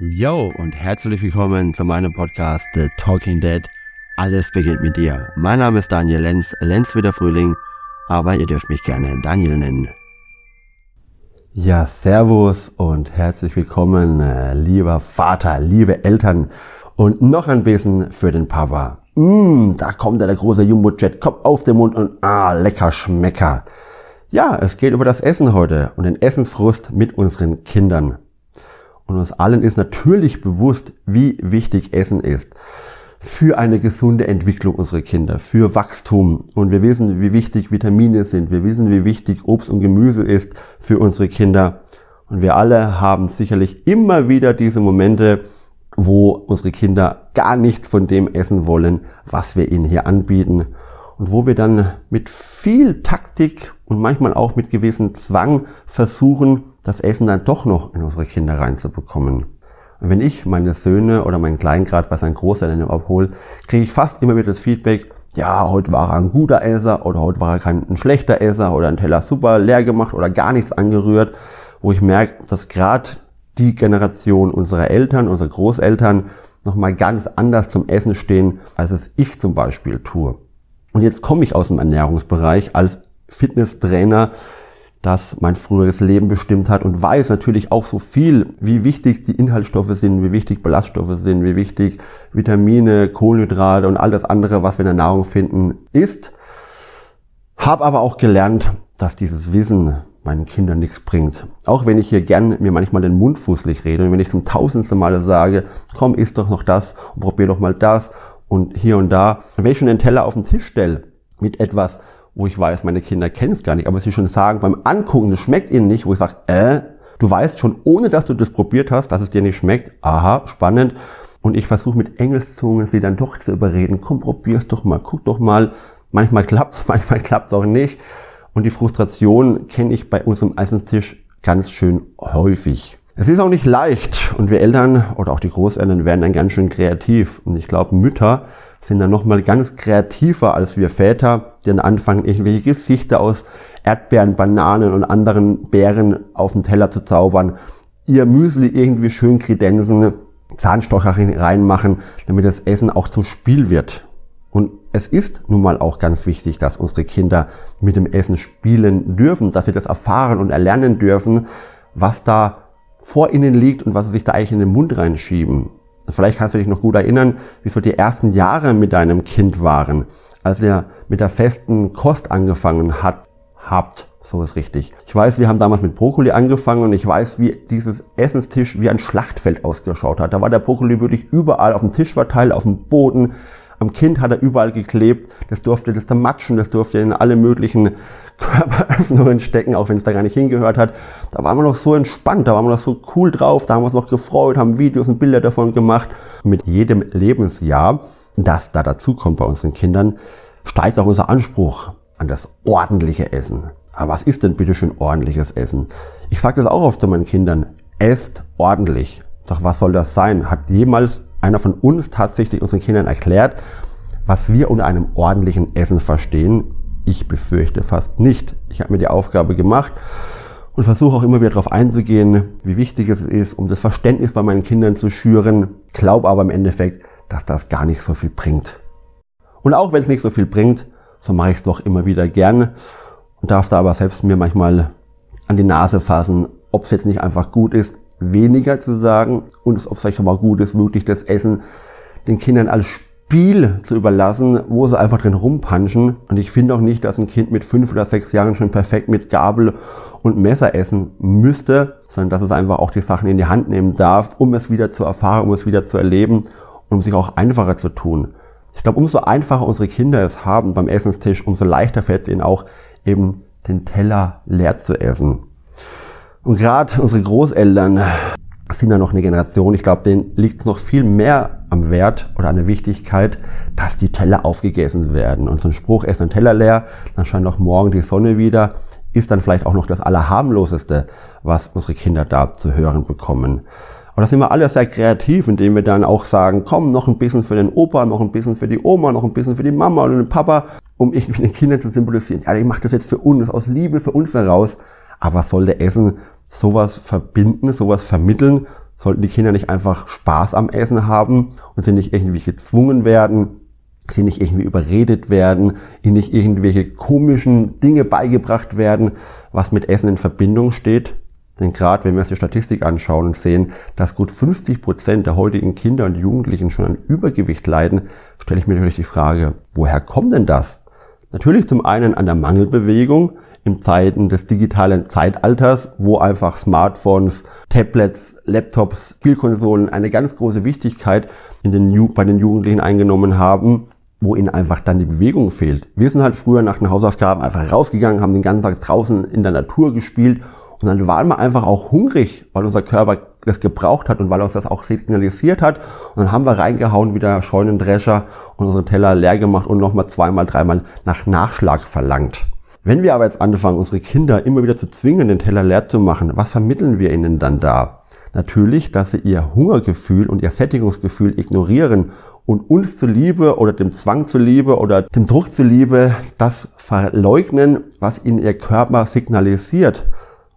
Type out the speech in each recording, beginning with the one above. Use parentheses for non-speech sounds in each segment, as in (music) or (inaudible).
Yo und herzlich willkommen zu meinem Podcast The Talking Dead. Alles beginnt mit dir. Mein Name ist Daniel Lenz, Lenz wie der Frühling, aber ihr dürft mich gerne Daniel nennen. Ja, Servus und herzlich willkommen, äh, lieber Vater, liebe Eltern und noch ein bisschen für den Papa. Mmh, da kommt der große Jumbo-Jet, Kopf auf den Mund und ah, lecker Schmecker. Ja, es geht über das Essen heute und den Essensfrust mit unseren Kindern. Und uns allen ist natürlich bewusst, wie wichtig Essen ist für eine gesunde Entwicklung unserer Kinder, für Wachstum. Und wir wissen, wie wichtig Vitamine sind. Wir wissen, wie wichtig Obst und Gemüse ist für unsere Kinder. Und wir alle haben sicherlich immer wieder diese Momente, wo unsere Kinder gar nichts von dem essen wollen, was wir ihnen hier anbieten. Und wo wir dann mit viel Taktik und manchmal auch mit gewissem Zwang versuchen, das Essen dann doch noch in unsere Kinder reinzubekommen. Und wenn ich meine Söhne oder meinen Kleingrad bei seinen Großeltern abhole, kriege ich fast immer wieder das Feedback, ja, heute war er ein guter Esser oder heute war er kein ein schlechter Esser oder ein Teller super leer gemacht oder gar nichts angerührt, wo ich merke, dass gerade die Generation unserer Eltern, unserer Großeltern nochmal ganz anders zum Essen stehen, als es ich zum Beispiel tue. Und jetzt komme ich aus dem Ernährungsbereich als Fitnesstrainer das mein früheres Leben bestimmt hat und weiß natürlich auch so viel, wie wichtig die Inhaltsstoffe sind, wie wichtig Ballaststoffe sind, wie wichtig Vitamine, Kohlenhydrate und all das andere, was wir in der Nahrung finden, ist. Hab aber auch gelernt, dass dieses Wissen meinen Kindern nichts bringt. Auch wenn ich hier gern mir manchmal den Mund fußlich rede und wenn ich zum tausendsten Male sage, komm, isst doch noch das und probier doch mal das und hier und da. Wenn ich schon den Teller auf den Tisch stelle mit etwas, wo ich weiß, meine Kinder kennen es gar nicht, aber sie schon sagen, beim Angucken, das schmeckt ihnen nicht, wo ich sage, äh, du weißt schon, ohne dass du das probiert hast, dass es dir nicht schmeckt. Aha, spannend. Und ich versuche mit Engelszungen sie dann doch zu überreden. Komm, probier's doch mal, guck doch mal. Manchmal klappt's, (laughs) manchmal klappt's auch nicht. Und die Frustration kenne ich bei unserem Essenstisch ganz schön häufig. Es ist auch nicht leicht und wir Eltern oder auch die Großeltern werden dann ganz schön kreativ. Und ich glaube, Mütter sind dann nochmal ganz kreativer als wir Väter, die dann anfangen, irgendwelche Gesichter aus Erdbeeren, Bananen und anderen Beeren auf den Teller zu zaubern, ihr Müsli irgendwie schön kredenzen, Zahnstocher reinmachen, damit das Essen auch zum Spiel wird. Und es ist nun mal auch ganz wichtig, dass unsere Kinder mit dem Essen spielen dürfen, dass sie das erfahren und erlernen dürfen, was da vor ihnen liegt und was sie sich da eigentlich in den Mund reinschieben. Vielleicht kannst du dich noch gut erinnern, wie so die ersten Jahre mit deinem Kind waren, als ihr mit der festen Kost angefangen hat, habt. So ist richtig. Ich weiß, wir haben damals mit Brokkoli angefangen und ich weiß, wie dieses Essenstisch wie ein Schlachtfeld ausgeschaut hat. Da war der Brokkoli wirklich überall auf dem Tisch verteilt, auf dem Boden. Am Kind hat er überall geklebt. Das durfte das da matschen, das durfte in alle möglichen Körperöffnungen stecken, auch wenn es da gar nicht hingehört hat. Da waren wir noch so entspannt, da waren wir noch so cool drauf, da haben wir uns noch gefreut, haben Videos und Bilder davon gemacht. mit jedem Lebensjahr, das da dazukommt bei unseren Kindern, steigt auch unser Anspruch an das ordentliche Essen. Aber was ist denn bitte schön ordentliches Essen? Ich sage das auch oft zu meinen Kindern. Esst ordentlich. Doch was soll das sein? Hat jemals einer von uns tatsächlich unseren Kindern erklärt, was wir unter einem ordentlichen Essen verstehen? Ich befürchte fast nicht. Ich habe mir die Aufgabe gemacht und versuche auch immer wieder darauf einzugehen, wie wichtig es ist, um das Verständnis bei meinen Kindern zu schüren. Glaube aber im Endeffekt, dass das gar nicht so viel bringt. Und auch wenn es nicht so viel bringt, so mache ich es doch immer wieder gern und darf da aber selbst mir manchmal an die Nase fassen, ob es jetzt nicht einfach gut ist, weniger zu sagen und ob es vielleicht mal gut ist, wirklich das Essen den Kindern als Spiel zu überlassen, wo sie einfach drin rumpanschen. Und ich finde auch nicht, dass ein Kind mit fünf oder sechs Jahren schon perfekt mit Gabel und Messer essen müsste, sondern dass es einfach auch die Sachen in die Hand nehmen darf, um es wieder zu erfahren, um es wieder zu erleben und um sich auch einfacher zu tun. Ich glaube, umso einfacher unsere Kinder es haben beim Essenstisch, umso leichter fällt es ihnen auch, eben den Teller leer zu essen. Und gerade unsere Großeltern sind ja noch eine Generation, ich glaube, denen liegt es noch viel mehr am Wert oder an der Wichtigkeit, dass die Teller aufgegessen werden. Und so ein Spruch, ess den Teller leer, dann scheint auch morgen die Sonne wieder, ist dann vielleicht auch noch das Allerharmloseste, was unsere Kinder da zu hören bekommen. Aber da sind wir alle sehr kreativ, indem wir dann auch sagen, komm, noch ein bisschen für den Opa, noch ein bisschen für die Oma, noch ein bisschen für die Mama oder den Papa, um irgendwie den Kindern zu symbolisieren. Ja, ich mache das jetzt für uns, aus Liebe für uns heraus. Aber was soll der Essen sowas verbinden, sowas vermitteln, Sollten die Kinder nicht einfach Spaß am Essen haben und sie nicht irgendwie gezwungen werden, sie nicht irgendwie überredet werden, ihnen nicht irgendwelche komischen Dinge beigebracht werden, was mit Essen in Verbindung steht. Denn gerade wenn wir uns die Statistik anschauen und sehen, dass gut 50 Prozent der heutigen Kinder und Jugendlichen schon an Übergewicht leiden, stelle ich mir natürlich die Frage, woher kommt denn das? Natürlich zum einen an der Mangelbewegung in Zeiten des digitalen Zeitalters, wo einfach Smartphones, Tablets, Laptops, Spielkonsolen eine ganz große Wichtigkeit in den, bei den Jugendlichen eingenommen haben wo ihnen einfach dann die Bewegung fehlt. Wir sind halt früher nach den Hausaufgaben einfach rausgegangen, haben den ganzen Tag draußen in der Natur gespielt und dann waren wir einfach auch hungrig, weil unser Körper das gebraucht hat und weil uns das auch signalisiert hat. Und dann haben wir reingehauen, wieder Scheunendrescher und unsere Teller leer gemacht und nochmal zweimal, dreimal nach Nachschlag verlangt. Wenn wir aber jetzt anfangen, unsere Kinder immer wieder zu zwingen, den Teller leer zu machen, was vermitteln wir ihnen dann da? Natürlich, dass sie ihr Hungergefühl und ihr Sättigungsgefühl ignorieren und uns zuliebe oder dem Zwang zuliebe oder dem Druck zuliebe das verleugnen, was ihnen ihr Körper signalisiert.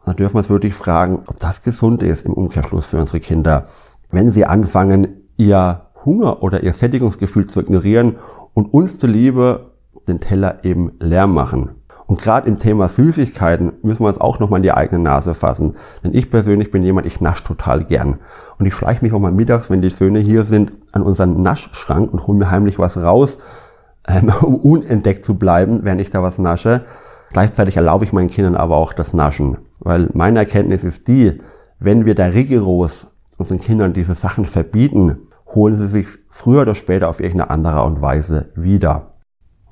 Und dann dürfen wir uns wirklich fragen, ob das gesund ist im Umkehrschluss für unsere Kinder. Wenn sie anfangen, ihr Hunger oder ihr Sättigungsgefühl zu ignorieren und uns zuliebe den Teller eben leer machen. Und gerade im Thema Süßigkeiten müssen wir uns auch nochmal in die eigene Nase fassen. Denn ich persönlich bin jemand, ich nasch total gern. Und ich schleiche mich auch mal mittags, wenn die Söhne hier sind, an unseren Naschschrank und hole mir heimlich was raus, (laughs) ähm, um unentdeckt zu bleiben, während ich da was nasche. Gleichzeitig erlaube ich meinen Kindern aber auch das Naschen. Weil meine Erkenntnis ist die, wenn wir da rigoros unseren Kindern diese Sachen verbieten, holen sie sich früher oder später auf irgendeine andere Art und Weise wieder.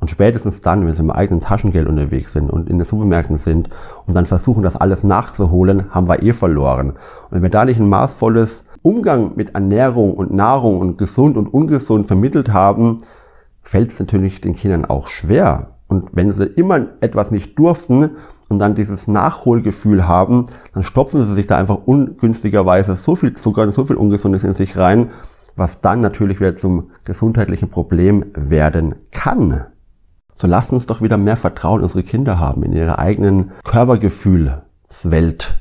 Und spätestens dann, wenn sie im eigenen Taschengeld unterwegs sind und in den Supermärkten sind und dann versuchen, das alles nachzuholen, haben wir eh verloren. Und wenn wir da nicht ein maßvolles Umgang mit Ernährung und Nahrung und gesund und ungesund vermittelt haben, fällt es natürlich den Kindern auch schwer. Und wenn sie immer etwas nicht durften und dann dieses Nachholgefühl haben, dann stopfen sie sich da einfach ungünstigerweise so viel Zucker und so viel Ungesundes in sich rein, was dann natürlich wieder zum gesundheitlichen Problem werden kann. So lasst uns doch wieder mehr Vertrauen in unsere Kinder haben, in ihre eigenen Körpergefühlswelt.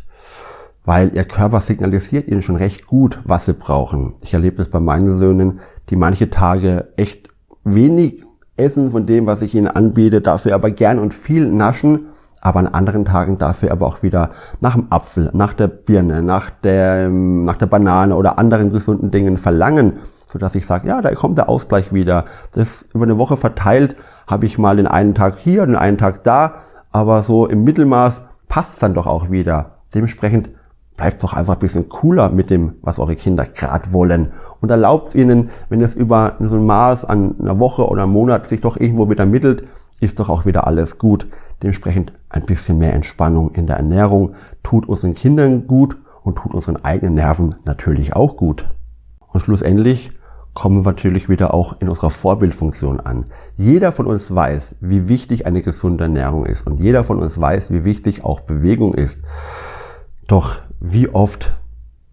Weil ihr Körper signalisiert ihnen schon recht gut, was sie brauchen. Ich erlebe das bei meinen Söhnen, die manche Tage echt wenig essen von dem, was ich ihnen anbiete, dafür aber gern und viel naschen, aber an anderen Tagen dafür aber auch wieder nach dem Apfel, nach der Birne, nach der, nach der Banane oder anderen gesunden Dingen verlangen, so dass ich sage, ja, da kommt der Ausgleich wieder. Das über eine Woche verteilt habe ich mal den einen Tag hier, den einen Tag da, aber so im Mittelmaß passt dann doch auch wieder. Dementsprechend bleibt doch einfach ein bisschen cooler mit dem, was eure Kinder gerade wollen. Und erlaubt ihnen, wenn es über so ein Maß an einer Woche oder einem Monat sich doch irgendwo wieder mittelt, ist doch auch wieder alles gut. Dementsprechend ein bisschen mehr Entspannung in der Ernährung tut unseren Kindern gut und tut unseren eigenen Nerven natürlich auch gut. Und schlussendlich kommen wir natürlich wieder auch in unserer Vorbildfunktion an. Jeder von uns weiß, wie wichtig eine gesunde Ernährung ist und jeder von uns weiß, wie wichtig auch Bewegung ist. Doch wie oft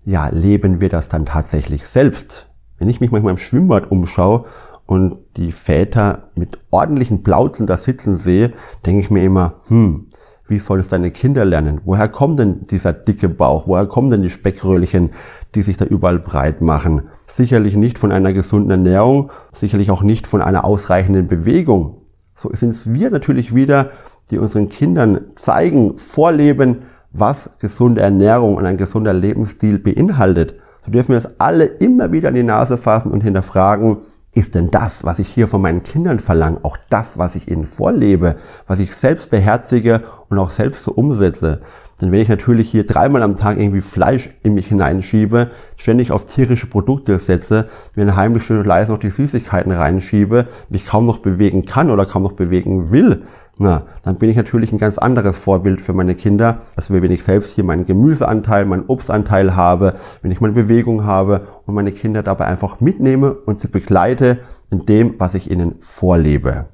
ja, leben wir das dann tatsächlich selbst? Wenn ich mich manchmal im Schwimmbad umschaue und die Väter mit ordentlichen Plauzen da sitzen sehe, denke ich mir immer, hm, wie soll es deine Kinder lernen? Woher kommt denn dieser dicke Bauch? Woher kommen denn die Speckröllchen, die sich da überall breit machen? Sicherlich nicht von einer gesunden Ernährung, sicherlich auch nicht von einer ausreichenden Bewegung. So sind es wir natürlich wieder, die unseren Kindern zeigen, vorleben, was gesunde Ernährung und ein gesunder Lebensstil beinhaltet. So dürfen wir es alle immer wieder an die Nase fassen und hinterfragen, ist denn das, was ich hier von meinen Kindern verlange, auch das, was ich ihnen vorlebe, was ich selbst beherzige und auch selbst so umsetze? Denn wenn ich natürlich hier dreimal am Tag irgendwie Fleisch in mich hineinschiebe, ständig auf tierische Produkte setze, mir eine heimliche leise noch die Süßigkeiten reinschiebe, mich kaum noch bewegen kann oder kaum noch bewegen will, na, dann bin ich natürlich ein ganz anderes Vorbild für meine Kinder, als wenn ich selbst hier meinen Gemüseanteil, meinen Obstanteil habe, wenn ich meine Bewegung habe und meine Kinder dabei einfach mitnehme und sie begleite in dem, was ich ihnen vorlebe.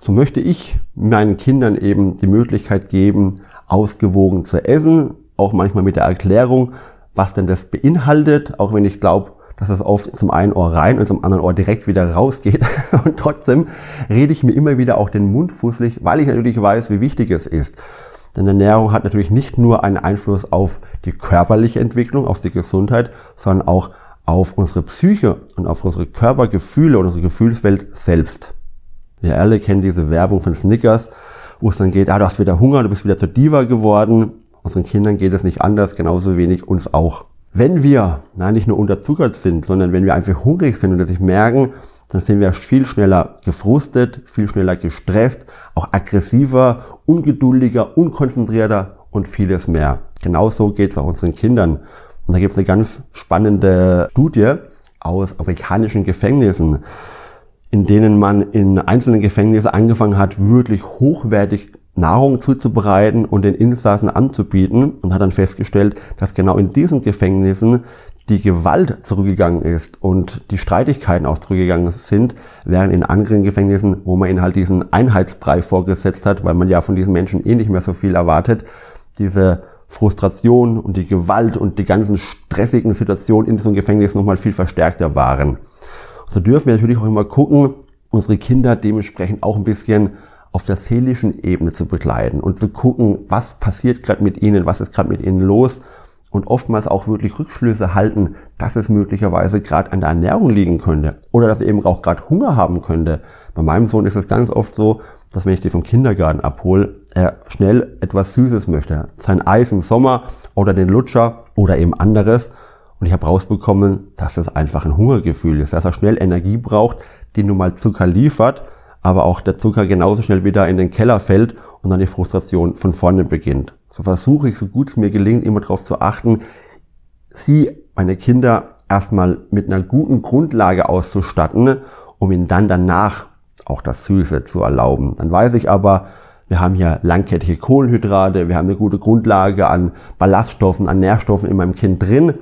So möchte ich meinen Kindern eben die Möglichkeit geben, ausgewogen zu essen, auch manchmal mit der Erklärung, was denn das beinhaltet, auch wenn ich glaube, dass es oft zum einen Ohr rein und zum anderen Ohr direkt wieder rausgeht. (laughs) Und trotzdem rede ich mir immer wieder auch den Mund fußlich, weil ich natürlich weiß, wie wichtig es ist. Denn Ernährung hat natürlich nicht nur einen Einfluss auf die körperliche Entwicklung, auf die Gesundheit, sondern auch auf unsere Psyche und auf unsere Körpergefühle und unsere Gefühlswelt selbst. Wir alle kennen diese Werbung von Snickers, wo es dann geht, ah, du hast wieder Hunger, du bist wieder zur Diva geworden. Unseren Kindern geht es nicht anders, genauso wenig uns auch. Wenn wir na, nicht nur unterzuckert sind, sondern wenn wir einfach hungrig sind und das nicht merken, dann sind wir viel schneller gefrustet, viel schneller gestresst, auch aggressiver, ungeduldiger, unkonzentrierter und vieles mehr. Genauso geht es auch unseren Kindern. Und da gibt es eine ganz spannende Studie aus amerikanischen Gefängnissen, in denen man in einzelnen Gefängnissen angefangen hat, wirklich hochwertig Nahrung zuzubereiten und den Insassen anzubieten und hat dann festgestellt, dass genau in diesen Gefängnissen die Gewalt zurückgegangen ist und die Streitigkeiten auch zurückgegangen sind, während in anderen Gefängnissen, wo man ihnen halt diesen Einheitsbrei vorgesetzt hat, weil man ja von diesen Menschen eh nicht mehr so viel erwartet, diese Frustration und die Gewalt und die ganzen stressigen Situationen in diesem Gefängnis nochmal viel verstärkter waren. So dürfen wir natürlich auch immer gucken, unsere Kinder dementsprechend auch ein bisschen auf der seelischen Ebene zu begleiten und zu gucken, was passiert gerade mit ihnen, was ist gerade mit ihnen los und oftmals auch wirklich Rückschlüsse halten, dass es möglicherweise gerade an der Ernährung liegen könnte oder dass er eben auch gerade Hunger haben könnte. Bei meinem Sohn ist es ganz oft so, dass wenn ich die vom Kindergarten abhole, er schnell etwas Süßes möchte. Sein Eis im Sommer oder den Lutscher oder eben anderes. Und ich habe rausbekommen, dass das einfach ein Hungergefühl ist, dass er schnell Energie braucht, die nun mal Zucker liefert, aber auch der Zucker genauso schnell wieder in den Keller fällt und dann die Frustration von vorne beginnt. So versuche ich, so gut es mir gelingt, immer darauf zu achten, sie, meine Kinder, erstmal mit einer guten Grundlage auszustatten, um ihnen dann danach auch das Süße zu erlauben. Dann weiß ich aber, wir haben hier langkettige Kohlenhydrate, wir haben eine gute Grundlage an Ballaststoffen, an Nährstoffen in meinem Kind drin,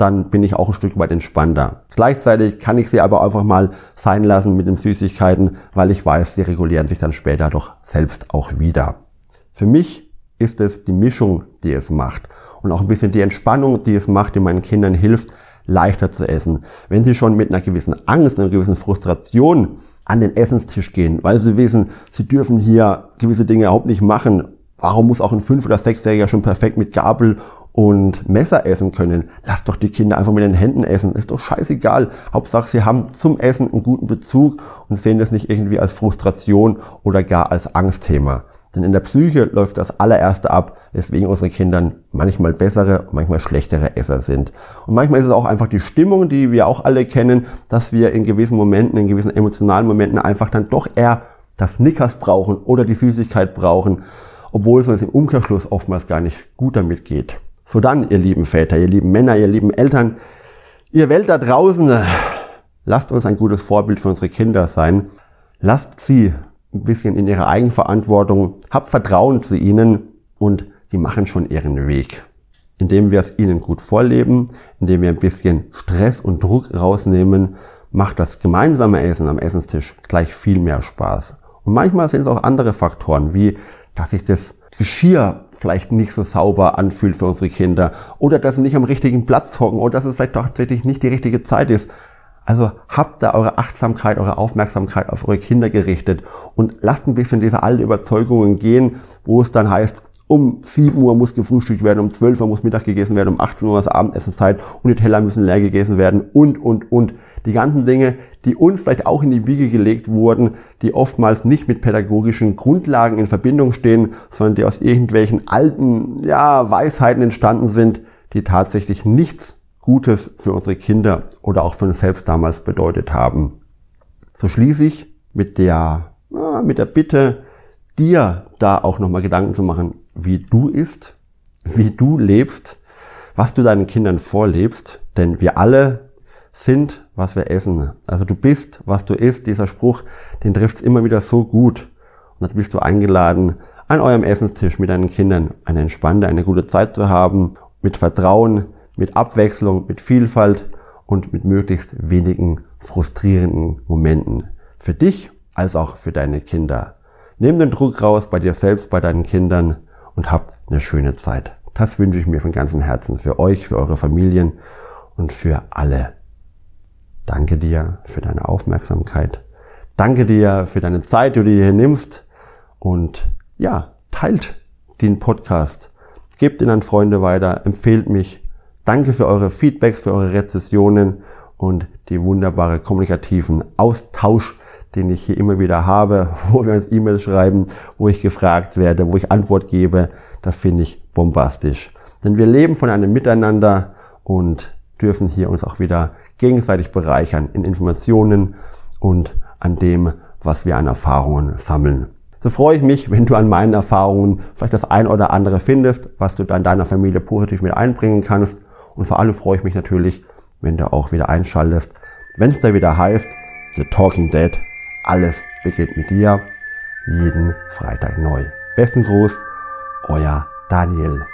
dann bin ich auch ein Stück weit entspannter. Gleichzeitig kann ich sie aber einfach mal sein lassen mit den Süßigkeiten, weil ich weiß, sie regulieren sich dann später doch selbst auch wieder. Für mich ist es die Mischung, die es macht und auch ein bisschen die Entspannung, die es macht, die meinen Kindern hilft, leichter zu essen. Wenn sie schon mit einer gewissen Angst, einer gewissen Frustration an den Essenstisch gehen, weil sie wissen, sie dürfen hier gewisse Dinge überhaupt nicht machen. Warum muss auch ein Fünf- oder Sechsjähriger schon perfekt mit Gabel und Messer essen können. Lasst doch die Kinder einfach mit den Händen essen. Ist doch scheißegal. Hauptsache, sie haben zum Essen einen guten Bezug und sehen das nicht irgendwie als Frustration oder gar als Angstthema. Denn in der Psyche läuft das allererste ab, weswegen unsere Kinder manchmal bessere und manchmal schlechtere Esser sind. Und manchmal ist es auch einfach die Stimmung, die wir auch alle kennen, dass wir in gewissen Momenten, in gewissen emotionalen Momenten einfach dann doch eher das Snickers brauchen oder die Süßigkeit brauchen, obwohl es uns im Umkehrschluss oftmals gar nicht gut damit geht. So dann, ihr lieben Väter, ihr lieben Männer, ihr lieben Eltern, ihr Welt da draußen, lasst uns ein gutes Vorbild für unsere Kinder sein. Lasst sie ein bisschen in ihre Eigenverantwortung, habt Vertrauen zu ihnen und sie machen schon ihren Weg. Indem wir es ihnen gut vorleben, indem wir ein bisschen Stress und Druck rausnehmen, macht das gemeinsame Essen am Essenstisch gleich viel mehr Spaß. Und manchmal sind es auch andere Faktoren, wie dass sich das Geschirr vielleicht nicht so sauber anfühlt für unsere Kinder oder dass sie nicht am richtigen Platz hocken oder dass es vielleicht tatsächlich nicht die richtige Zeit ist. Also habt da eure Achtsamkeit, eure Aufmerksamkeit auf eure Kinder gerichtet und lasst ein bisschen diese alten Überzeugungen gehen, wo es dann heißt, um 7 Uhr muss gefrühstückt werden, um 12 Uhr muss Mittag gegessen werden, um 18 Uhr ist Abendessenszeit und die Teller müssen leer gegessen werden und, und, und. Die ganzen Dinge, die uns vielleicht auch in die Wiege gelegt wurden, die oftmals nicht mit pädagogischen Grundlagen in Verbindung stehen, sondern die aus irgendwelchen alten, ja, Weisheiten entstanden sind, die tatsächlich nichts Gutes für unsere Kinder oder auch für uns selbst damals bedeutet haben. So schließe ich mit der, mit der Bitte, dir da auch nochmal Gedanken zu machen, wie du isst, wie du lebst, was du deinen Kindern vorlebst, denn wir alle sind, was wir essen. Also du bist, was du isst. Dieser Spruch, den trifft immer wieder so gut. Und dann bist du eingeladen, an eurem Essenstisch mit deinen Kindern eine entspannte, eine gute Zeit zu haben, mit Vertrauen, mit Abwechslung, mit Vielfalt und mit möglichst wenigen frustrierenden Momenten. Für dich als auch für deine Kinder. Nimm den Druck raus bei dir selbst, bei deinen Kindern und habt eine schöne Zeit. Das wünsche ich mir von ganzem Herzen für euch, für eure Familien und für alle. Danke dir für deine Aufmerksamkeit. Danke dir für deine Zeit, die du dir hier nimmst. Und ja, teilt den Podcast. Gebt ihn an Freunde weiter, empfehlt mich. Danke für eure Feedbacks, für eure Rezessionen und die wunderbare kommunikativen Austausch, den ich hier immer wieder habe, (laughs) wo wir uns E-Mails schreiben, wo ich gefragt werde, wo ich Antwort gebe. Das finde ich bombastisch. Denn wir leben von einem Miteinander und dürfen hier uns auch wieder gegenseitig bereichern in Informationen und an dem, was wir an Erfahrungen sammeln. So freue ich mich, wenn du an meinen Erfahrungen vielleicht das ein oder andere findest, was du dann deiner Familie positiv mit einbringen kannst. Und vor allem freue ich mich natürlich, wenn du auch wieder einschaltest, wenn es da wieder heißt, The Talking Dead, alles beginnt mit dir, jeden Freitag neu. Besten Gruß, euer Daniel.